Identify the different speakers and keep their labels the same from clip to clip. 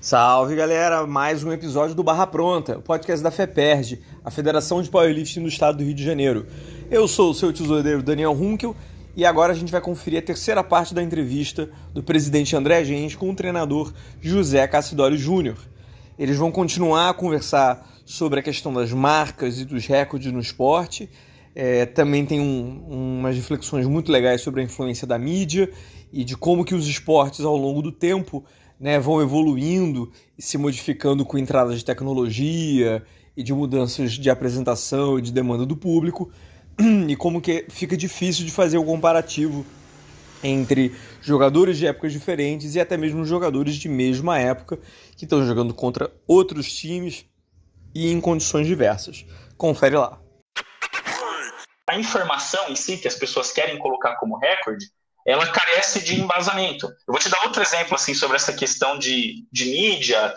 Speaker 1: Salve galera, mais um episódio do Barra Pronta, o podcast da FEPERD, a Federação de Powerlifting do Estado do Rio de Janeiro. Eu sou o seu tesoureiro Daniel Hunkel e agora a gente vai conferir a terceira parte da entrevista do presidente André Gens com o treinador José Cassidório Júnior. Eles vão continuar a conversar sobre a questão das marcas e dos recordes no esporte. É, também tem um, umas reflexões muito legais sobre a influência da mídia e de como que os esportes ao longo do tempo né, vão evoluindo e se modificando com entrada de tecnologia e de mudanças de apresentação e de demanda do público, e como que fica difícil de fazer o um comparativo entre jogadores de épocas diferentes e até mesmo jogadores de mesma época que estão jogando contra outros times e em condições diversas. Confere lá.
Speaker 2: A informação em si que as pessoas querem colocar como recorde ela carece de embasamento. Eu vou te dar outro exemplo assim sobre essa questão de, de mídia,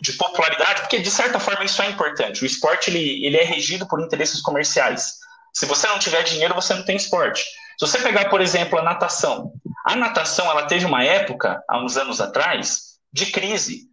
Speaker 2: de popularidade, porque de certa forma isso é importante. O esporte ele, ele é regido por interesses comerciais. Se você não tiver dinheiro, você não tem esporte. Se você pegar, por exemplo, a natação, a natação ela teve uma época, há uns anos atrás, de crise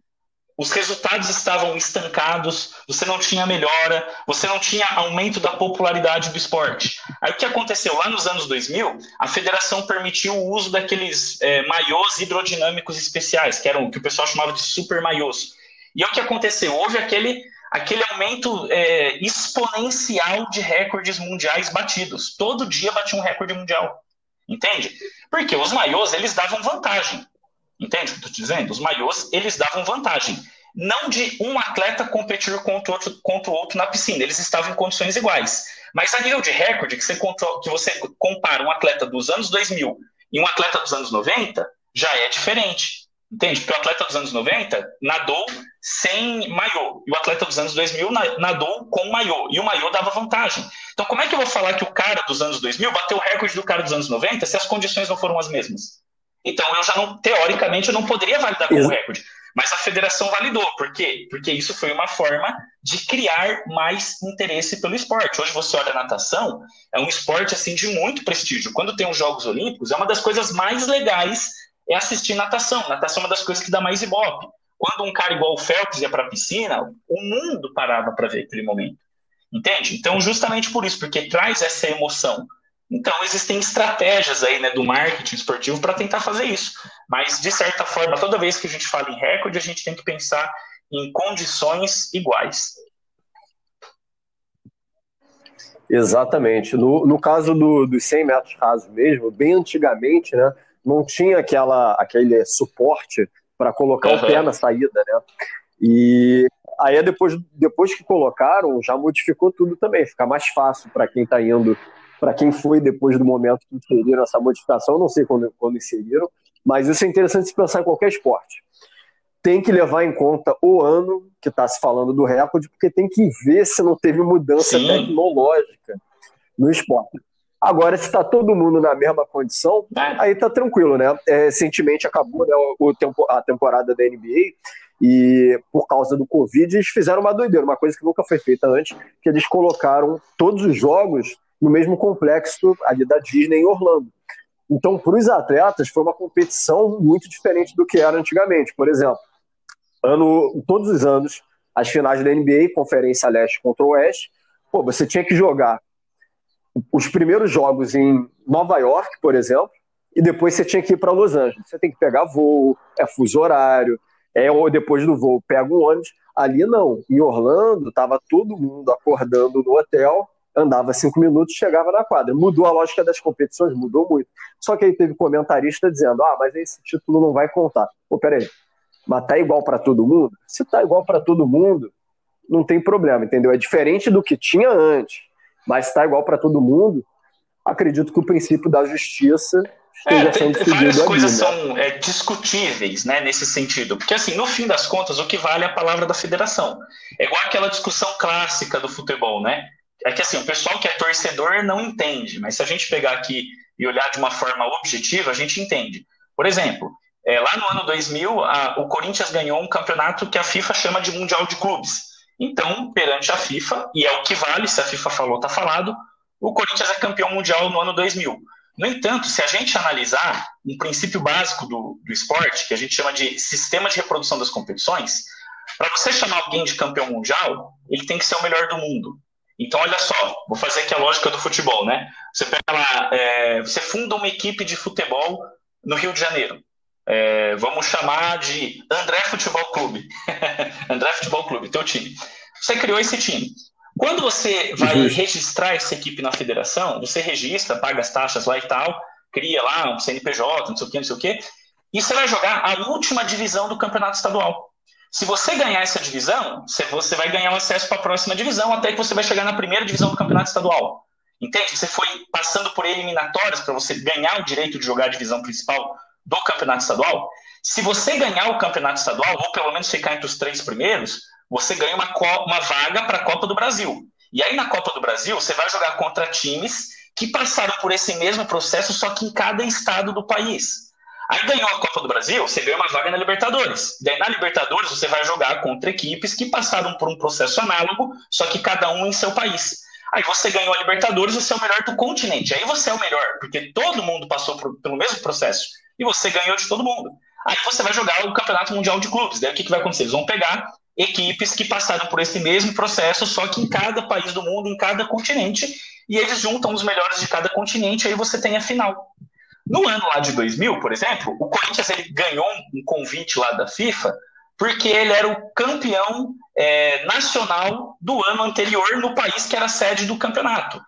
Speaker 2: os resultados estavam estancados, você não tinha melhora, você não tinha aumento da popularidade do esporte. Aí o que aconteceu? Lá nos anos 2000, a federação permitiu o uso daqueles é, maiôs hidrodinâmicos especiais, que eram o que o pessoal chamava de super maiôs. E é o que aconteceu? Houve aquele, aquele aumento é, exponencial de recordes mundiais batidos. Todo dia batia um recorde mundial. Entende? Porque os maiôs, eles davam vantagem. Entende o que eu estou dizendo? Os maiôs, eles davam vantagem. Não de um atleta competir contra o, outro, contra o outro na piscina, eles estavam em condições iguais. Mas a nível de recorde, que você, que você compara um atleta dos anos 2000 e um atleta dos anos 90, já é diferente. Entende? Porque o atleta dos anos 90 nadou sem maiô, e o atleta dos anos 2000 nadou com maiô, e o maiô dava vantagem. Então, como é que eu vou falar que o cara dos anos 2000 bateu o recorde do cara dos anos 90 se as condições não foram as mesmas? Então eu já não, teoricamente, eu não poderia validar como recorde. Mas a federação validou. Por quê? Porque isso foi uma forma de criar mais interesse pelo esporte. Hoje você olha a natação, é um esporte assim de muito prestígio. Quando tem os Jogos Olímpicos, é uma das coisas mais legais é assistir natação. Natação é uma das coisas que dá mais ibope. Quando um cara igual o Phelps ia para a piscina, o mundo parava para ver aquele momento. Entende? Então, justamente por isso, porque traz essa emoção. Então, existem estratégias aí né, do marketing esportivo para tentar fazer isso. Mas, de certa forma, toda vez que a gente fala em recorde, a gente tem que pensar em condições iguais.
Speaker 3: Exatamente. No, no caso do, dos 100 metros rasos mesmo, bem antigamente, né, não tinha aquela, aquele suporte para colocar uhum. o pé na saída, né? E aí depois, depois que colocaram, já modificou tudo também, fica mais fácil para quem está indo para quem foi depois do momento que inseriram essa modificação, não sei quando, quando inseriram, mas isso é interessante se pensar em qualquer esporte. Tem que levar em conta o ano que está se falando do recorde, porque tem que ver se não teve mudança Sim. tecnológica no esporte. Agora, se está todo mundo na mesma condição, é. aí tá tranquilo, né? É, recentemente acabou né, o, tempo, a temporada da NBA e por causa do Covid eles fizeram uma doideira, uma coisa que nunca foi feita antes, que eles colocaram todos os jogos no mesmo complexo ali da Disney em Orlando. Então, para os atletas, foi uma competição muito diferente do que era antigamente. Por exemplo, ano, todos os anos, as finais da NBA, Conferência Leste contra Oeste, pô, você tinha que jogar os primeiros jogos em Nova York, por exemplo, e depois você tinha que ir para Los Angeles. Você tem que pegar voo, é fuso horário, é, ou depois do voo pega um ônibus. Ali não. Em Orlando, estava todo mundo acordando no hotel andava cinco minutos chegava na quadra. Mudou a lógica das competições? Mudou muito. Só que aí teve comentarista dizendo: ah, mas esse título não vai contar. Pô, peraí, mas tá igual para todo mundo? Se tá igual para todo mundo, não tem problema, entendeu? É diferente do que tinha antes, mas se tá igual para todo mundo, acredito que o princípio da justiça esteja é, sendo seguido
Speaker 2: Várias
Speaker 3: ali,
Speaker 2: coisas
Speaker 3: né?
Speaker 2: são é, discutíveis, né, nesse sentido. Porque, assim, no fim das contas, o que vale é a palavra da federação. É igual aquela discussão clássica do futebol, né? É que assim, o pessoal que é torcedor não entende, mas se a gente pegar aqui e olhar de uma forma objetiva, a gente entende. Por exemplo, é, lá no ano 2000, a, o Corinthians ganhou um campeonato que a FIFA chama de Mundial de Clubes. Então, perante a FIFA, e é o que vale, se a FIFA falou, está falado, o Corinthians é campeão mundial no ano 2000. No entanto, se a gente analisar um princípio básico do, do esporte, que a gente chama de sistema de reprodução das competições, para você chamar alguém de campeão mundial, ele tem que ser o melhor do mundo. Então, olha só, vou fazer aqui a lógica do futebol, né? Você pega lá, é, você funda uma equipe de futebol no Rio de Janeiro. É, vamos chamar de André Futebol Clube. André Futebol Clube, teu time. Você criou esse time. Quando você vai uhum. registrar essa equipe na federação, você registra, paga as taxas lá e tal, cria lá um CNPJ, não sei o que, não sei o que, e você vai jogar a última divisão do campeonato estadual. Se você ganhar essa divisão, você vai ganhar o acesso para a próxima divisão, até que você vai chegar na primeira divisão do campeonato estadual. Entende? Você foi passando por eliminatórias para você ganhar o direito de jogar a divisão principal do campeonato estadual. Se você ganhar o campeonato estadual, ou pelo menos ficar entre os três primeiros, você ganha uma, uma vaga para a Copa do Brasil. E aí na Copa do Brasil, você vai jogar contra times que passaram por esse mesmo processo, só que em cada estado do país. Aí ganhou a Copa do Brasil, você ganha uma vaga na Libertadores. Daí na Libertadores você vai jogar contra equipes que passaram por um processo análogo, só que cada um em seu país. Aí você ganhou a Libertadores, você é o melhor do continente. Aí você é o melhor, porque todo mundo passou por, pelo mesmo processo. E você ganhou de todo mundo. Aí você vai jogar o Campeonato Mundial de Clubes. Daí o que, que vai acontecer? Eles vão pegar equipes que passaram por esse mesmo processo, só que em cada país do mundo, em cada continente, e eles juntam os melhores de cada continente, aí você tem a final. No ano lá de 2000, por exemplo, o Corinthians ele ganhou um convite lá da FIFA porque ele era o campeão é, nacional do ano anterior no país que era sede do campeonato.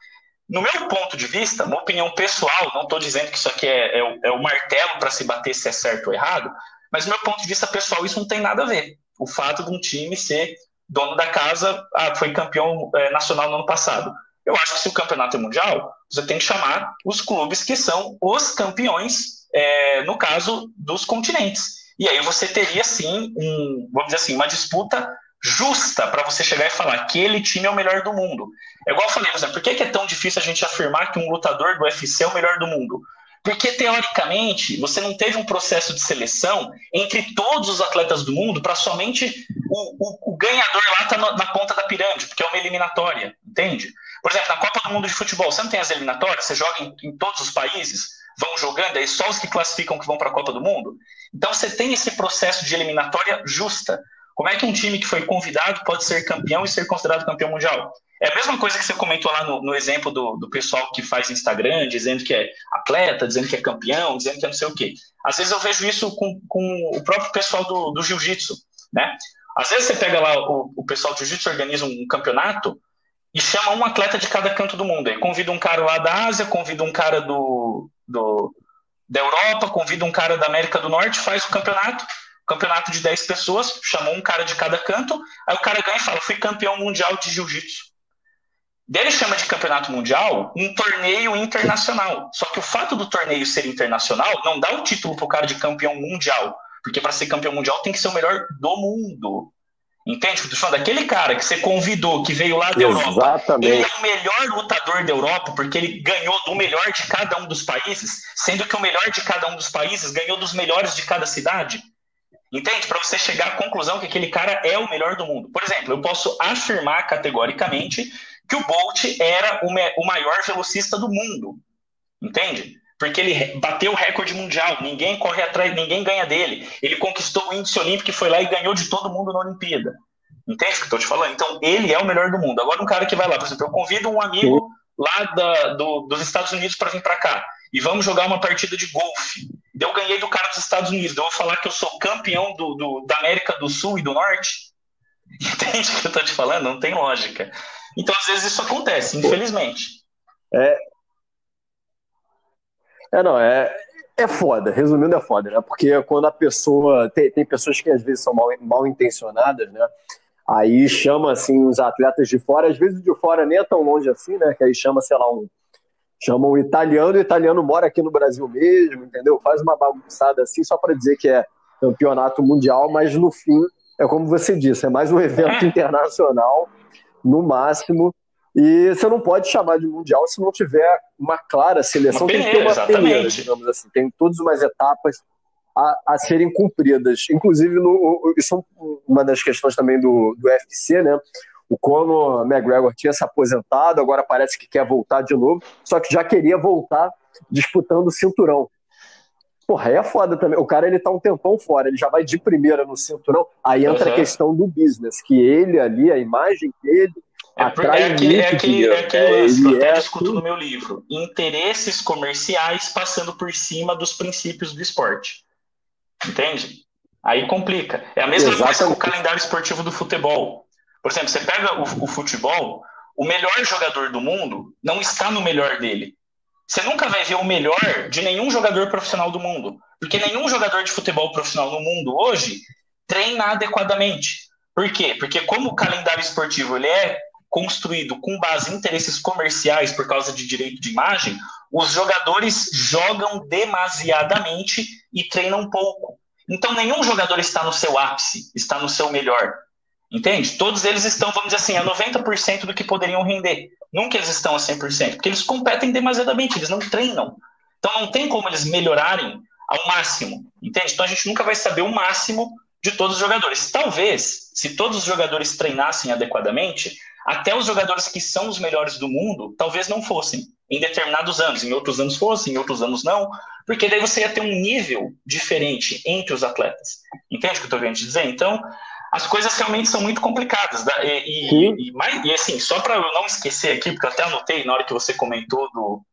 Speaker 2: No meu ponto de vista, uma opinião pessoal, não estou dizendo que isso aqui é, é, o, é o martelo para se bater se é certo ou errado, mas no meu ponto de vista pessoal, isso não tem nada a ver. O fato de um time ser dono da casa, ah, foi campeão é, nacional no ano passado. Eu acho que se o campeonato é mundial, você tem que chamar os clubes que são os campeões, é, no caso dos continentes. E aí você teria sim, um, vamos dizer assim, uma disputa justa para você chegar e falar que aquele time é o melhor do mundo. É igual eu falei, por exemplo, por que é tão difícil a gente afirmar que um lutador do UFC é o melhor do mundo? Porque, teoricamente, você não teve um processo de seleção entre todos os atletas do mundo para somente o, o, o, ganhador lá tá na ponta da pirâmide, porque é uma eliminatória, entende? Por exemplo, na Copa do Mundo de Futebol, você não tem as eliminatórias, você joga em, em todos os países, vão jogando, aí só os que classificam que vão para a Copa do Mundo. Então você tem esse processo de eliminatória justa. Como é que um time que foi convidado pode ser campeão e ser considerado campeão mundial? É a mesma coisa que você comentou lá no, no exemplo do, do, pessoal que faz Instagram, dizendo que é atleta, dizendo que é campeão, dizendo que é não sei o quê. Às vezes eu vejo isso com, com o próprio pessoal do, do jiu-jitsu, né? Às vezes você pega lá, o, o pessoal do jiu-jitsu organiza um campeonato, e chama um atleta de cada canto do mundo. Aí convida um cara lá da Ásia, convida um cara do, do, da Europa, convida um cara da América do Norte, faz o campeonato, campeonato de 10 pessoas, chamou um cara de cada canto, aí o cara ganha e fala: fui campeão mundial de jiu-jitsu. Dele chama de campeonato mundial um torneio internacional. Só que o fato do torneio ser internacional não dá o título pro cara de campeão mundial. Porque para ser campeão mundial tem que ser o melhor do mundo. Entende? Estou falando daquele cara que você convidou, que veio lá da Europa.
Speaker 3: Exatamente.
Speaker 2: Ele é o melhor lutador da Europa, porque ele ganhou do melhor de cada um dos países, sendo que o melhor de cada um dos países ganhou dos melhores de cada cidade. Entende? Para você chegar à conclusão que aquele cara é o melhor do mundo. Por exemplo, eu posso afirmar categoricamente que o Bolt era o maior velocista do mundo. Entende? Porque ele bateu o recorde mundial, ninguém corre atrás, ninguém ganha dele. Ele conquistou o índice olímpico e foi lá e ganhou de todo mundo na Olimpíada. Entende o que eu estou te falando? Então, ele é o melhor do mundo. Agora, um cara que vai lá, por exemplo, eu convido um amigo lá da, do, dos Estados Unidos para vir para cá e vamos jogar uma partida de golfe. Eu ganhei do cara dos Estados Unidos, eu vou falar que eu sou campeão do, do, da América do Sul e do Norte. Entende o que eu estou te falando? Não tem lógica. Então, às vezes, isso acontece, infelizmente.
Speaker 3: É, é, não, é, é foda, resumindo, é foda, né? Porque quando a pessoa. Tem, tem pessoas que às vezes são mal, mal intencionadas, né? Aí chama, assim, os atletas de fora, às vezes de fora nem é tão longe assim, né? Que aí chama, sei lá, um. Chama um italiano, o italiano mora aqui no Brasil mesmo, entendeu? Faz uma bagunçada assim só para dizer que é campeonato mundial, mas no fim, é como você disse, é mais um evento internacional, no máximo, e você não pode chamar de mundial se não tiver uma clara seleção.
Speaker 2: Uma
Speaker 3: tem que ter uma peneira, digamos assim. Tem todas umas etapas a, a serem cumpridas. Inclusive, no, isso é uma das questões também do, do UFC, né? O Conor McGregor tinha se aposentado, agora parece que quer voltar de novo, só que já queria voltar disputando o cinturão. Porra, aí é foda também. O cara ele tá um tempão fora, ele já vai de primeira no cinturão. Aí entra uhum. a questão do business, que ele ali, a imagem dele,
Speaker 2: atrai é aquele, é aquele, é aquele é, lance que eu até é discuto no meu livro. Interesses comerciais passando por cima dos princípios do esporte. Entende? Aí complica. É a mesma Exatamente. coisa com o calendário esportivo do futebol. Por exemplo, você pega o, o futebol, o melhor jogador do mundo não está no melhor dele. Você nunca vai ver o melhor de nenhum jogador profissional do mundo. Porque nenhum jogador de futebol profissional no mundo hoje treina adequadamente. Por quê? Porque como o calendário esportivo ele é construído com base em interesses comerciais por causa de direito de imagem, os jogadores jogam demasiadamente e treinam pouco. Então nenhum jogador está no seu ápice, está no seu melhor. Entende? Todos eles estão, vamos dizer assim, a 90% do que poderiam render. Nunca eles estão a 100%, porque eles competem demasiadamente, eles não treinam. Então não tem como eles melhorarem ao máximo, entende? Então a gente nunca vai saber o máximo de todos os jogadores. Talvez, se todos os jogadores treinassem adequadamente, até os jogadores que são os melhores do mundo, talvez não fossem em determinados anos, em outros anos fossem, em outros anos não, porque daí você ia ter um nível diferente entre os atletas. Entende o que eu estou querendo dizer? Então, as coisas realmente são muito complicadas. E, e, e, e assim, só para eu não esquecer aqui, porque eu até anotei na hora que você comentou do,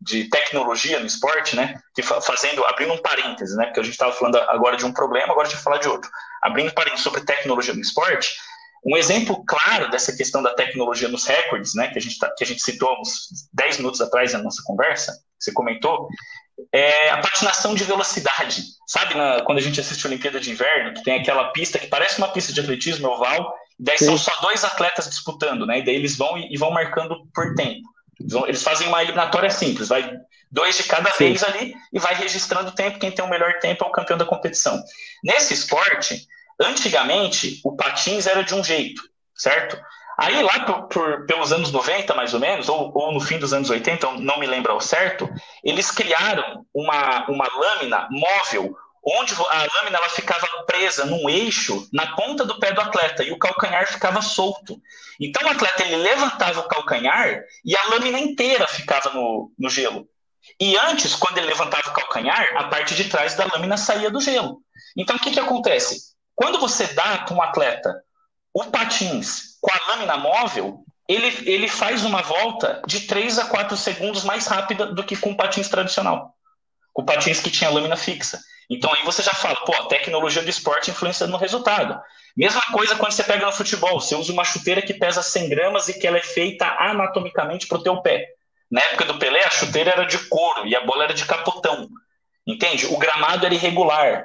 Speaker 2: de tecnologia no esporte, né? Que fazendo, abrindo um parêntese, né? Porque a gente estava falando agora de um problema, agora a gente vai falar de outro. Abrindo um parêntese sobre tecnologia no esporte, um exemplo claro dessa questão da tecnologia nos recordes, né? Que a gente, tá, que a gente citou uns 10 minutos atrás na nossa conversa, você comentou, é a patinação de velocidade. Sabe na, quando a gente assiste a Olimpíada de Inverno, que tem aquela pista que parece uma pista de atletismo oval, e daí Sim. são só dois atletas disputando, né? E daí eles vão e, e vão marcando por tempo. Eles, vão, eles, fazem uma eliminatória simples, vai dois de cada Sim. vez ali e vai registrando o tempo. Quem tem o melhor tempo é o campeão da competição. Nesse esporte, antigamente, o patins era de um jeito, certo? Aí, lá por, por, pelos anos 90, mais ou menos, ou, ou, no fim dos anos 80, não me lembro ao certo, eles criaram uma, uma lâmina móvel, onde a lâmina ela ficava presa num eixo na ponta do pé do atleta e o calcanhar ficava solto. Então, o atleta ele levantava o calcanhar e a lâmina inteira ficava no, no gelo. E antes, quando ele levantava o calcanhar, a parte de trás da lâmina saía do gelo. Então, o que, que acontece? Quando você dá para um atleta o patins com a lâmina móvel, ele, ele faz uma volta de 3 a 4 segundos mais rápida do que com o patins tradicional. Com patins que tinha lâmina fixa. Então aí você já fala, pô, a tecnologia do esporte influencia no resultado. Mesma coisa quando você pega no futebol, você usa uma chuteira que pesa 100 gramas e que ela é feita anatomicamente para o teu pé. Na época do Pelé, a chuteira era de couro e a bola era de capotão. Entende? O gramado era irregular.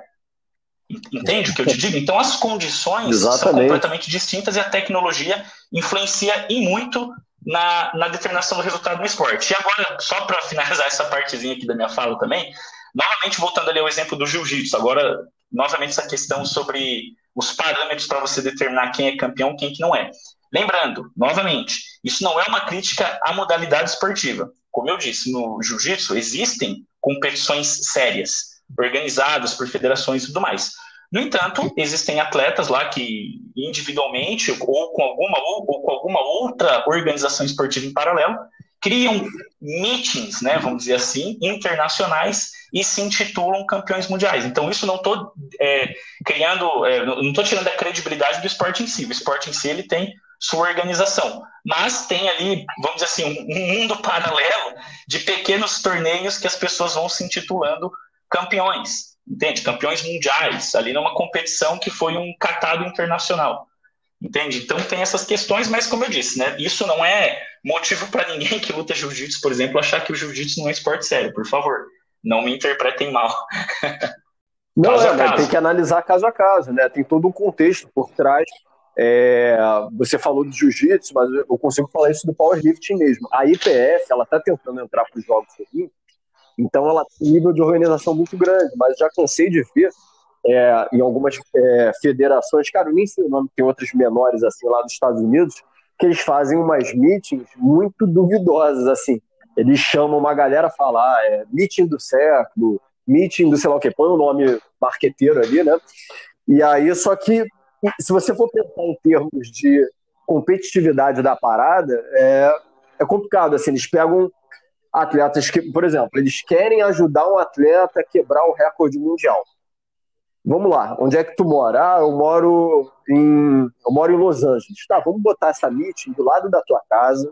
Speaker 2: Entende o que eu te digo? Então as condições Exatamente. são completamente distintas e a tecnologia influencia e muito na, na determinação do resultado no esporte. E agora, só para finalizar essa partezinha aqui da minha fala também, novamente voltando ali ao exemplo do jiu-jitsu, agora, novamente essa questão sobre os parâmetros para você determinar quem é campeão quem que não é. Lembrando, novamente, isso não é uma crítica à modalidade esportiva. Como eu disse, no jiu-jitsu existem competições sérias organizadas por federações e tudo mais. No entanto, existem atletas lá que individualmente ou com alguma ou, ou com alguma outra organização esportiva em paralelo criam meetings, né, vamos dizer assim, internacionais e se intitulam campeões mundiais. Então, isso não estou é, criando, é, não estou tirando a credibilidade do esporte em si. O esporte em si ele tem sua organização, mas tem ali, vamos dizer assim, um mundo paralelo de pequenos torneios que as pessoas vão se intitulando campeões, entende? Campeões mundiais, ali numa competição que foi um catado internacional. Entende? Então tem essas questões, mas como eu disse, né, isso não é motivo para ninguém que luta jiu-jitsu, por exemplo, achar que o jiu-jitsu não é esporte sério, por favor. Não me interpretem mal.
Speaker 3: Não, é, tem que analisar caso a caso, né? Tem todo um contexto por trás. É, você falou do jiu-jitsu, mas eu consigo falar isso do powerlifting mesmo. A IPF, ela está tentando entrar para os Jogos Olímpicos então ela tem um nível de organização muito grande, mas já cansei de ver é, em algumas é, federações, cara, eu nem sei o nome, tem outras menores assim lá dos Estados Unidos, que eles fazem umas meetings muito duvidosas, assim. Eles chamam uma galera a falar, é, meeting do século, meeting do sei lá o que, põe o um nome marqueteiro ali, né? E aí, só que se você for pensar em termos de competitividade da parada é, é complicado. Assim, eles pegam atletas que, por exemplo, eles querem ajudar um atleta a quebrar o recorde mundial. Vamos lá, onde é que tu mora? Ah, eu moro em, eu moro em Los Angeles. Tá, vamos botar essa meeting do lado da tua casa.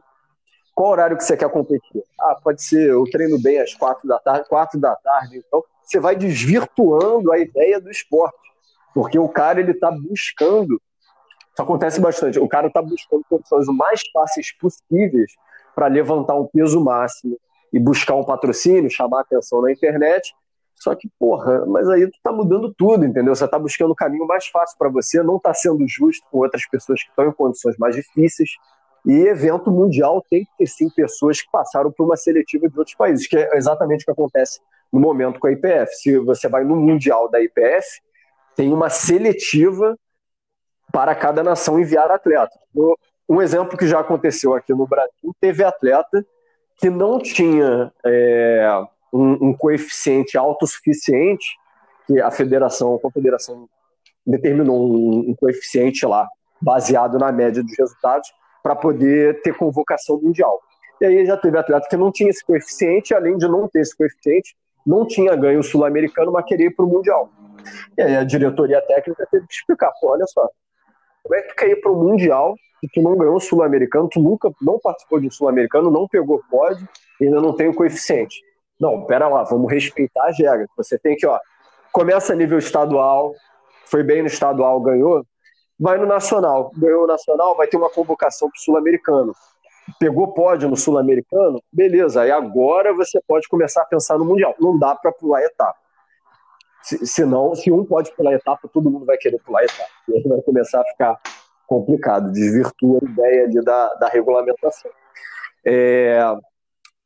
Speaker 3: Qual horário que você quer competir? Ah, pode ser, eu treino bem às quatro da tarde, quatro da tarde. Então, você vai desvirtuando a ideia do esporte. Porque o cara, ele tá buscando, isso acontece bastante, o cara tá buscando condições o mais fáceis possíveis para levantar um peso máximo e buscar um patrocínio, chamar atenção na internet. Só que, porra, mas aí tu tá mudando tudo, entendeu? Você tá buscando o caminho mais fácil para você, não tá sendo justo com outras pessoas que estão em condições mais difíceis. E evento mundial tem que ter sim pessoas que passaram por uma seletiva de outros países, que é exatamente o que acontece no momento com a IPF. Se você vai no mundial da IPF, tem uma seletiva para cada nação enviar atleta. Um exemplo que já aconteceu aqui no Brasil, teve atleta que não tinha é, um, um, coeficiente autossuficiente, que a federação, a confederação determinou um, um coeficiente lá, baseado na média dos resultados, para poder ter convocação mundial. E aí já teve atleta que não tinha esse coeficiente, além de não ter esse coeficiente, não tinha ganho o sul-americano, mas queria ir para o mundial. E aí a diretoria técnica teve que explicar, pô, olha só, como é que tu quer ir para o mundial se tu não ganhou o sul-americano, tu nunca não participou de um sul-americano, não pegou pódio ainda não tem o coeficiente. Não, pera lá, vamos respeitar as regras. Você tem que, ó, começa a nível estadual, foi bem no estadual, ganhou, vai no nacional, ganhou o nacional, vai ter uma convocação para o sul-americano. Pegou pódio no sul-americano, beleza, aí agora você pode começar a pensar no mundial. Não dá para pular etapa. Se, senão, se um pode pular etapa, todo mundo vai querer pular etapa. E aí vai começar a ficar complicado, desvirtua a ideia ali da, da regulamentação. É,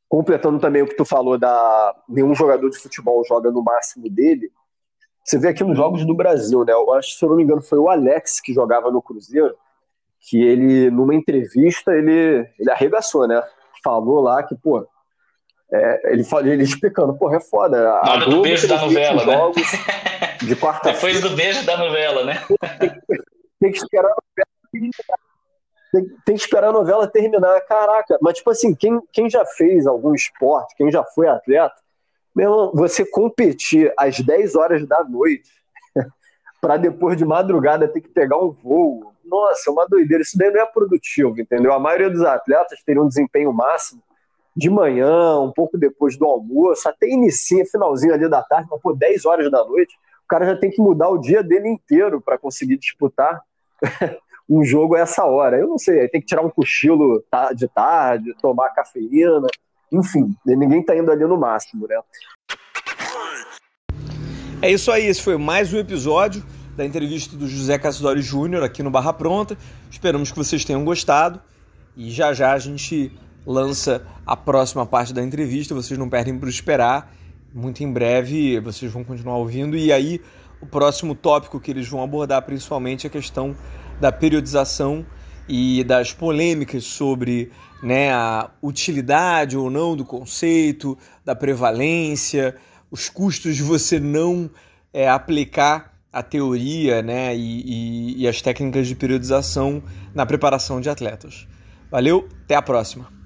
Speaker 3: completando também o que tu falou da nenhum jogador de futebol joga no máximo dele. Você vê aqui nos jogos do Brasil, né? Eu acho, se eu não me engano, foi o Alex que jogava no Cruzeiro, que ele, numa entrevista, ele, ele arregaçou, né? Falou lá que, pô, é, ele, ele explicando, pô, é foda.
Speaker 2: Na hora do beijo da novela, né?
Speaker 3: De quarta
Speaker 2: Depois do beijo da novela, né?
Speaker 3: Tem, tem que esperar a novela. Tem, tem, que esperar a novela terminar. Caraca, mas tipo assim, quem, quem já fez algum esporte, quem já foi atleta, meu irmão, você competir às 10 horas da noite para depois de madrugada ter que pegar um voo. Nossa, é uma doideira. Isso daí não é produtivo, entendeu? A maioria dos atletas teriam um desempenho máximo de manhã, um pouco depois do almoço, até inicia, finalzinho ali da tarde, mas pô, 10 horas da noite, o cara já tem que mudar o dia dele inteiro para conseguir disputar um jogo a essa hora. Eu não sei, tem que tirar um cochilo de tarde, tomar cafeína, enfim, ninguém tá indo ali no máximo, né?
Speaker 1: É isso aí, esse foi mais um episódio da entrevista do José Cassidori Júnior aqui no Barra Pronta. Esperamos que vocês tenham gostado e já já a gente lança a próxima parte da entrevista, vocês não perdem por esperar. Muito em breve vocês vão continuar ouvindo e aí o próximo tópico que eles vão abordar principalmente é a questão da periodização e das polêmicas sobre né, a utilidade ou não do conceito, da prevalência, os custos de você não é, aplicar a teoria né, e, e, e as técnicas de periodização na preparação de atletas. Valeu, até a próxima!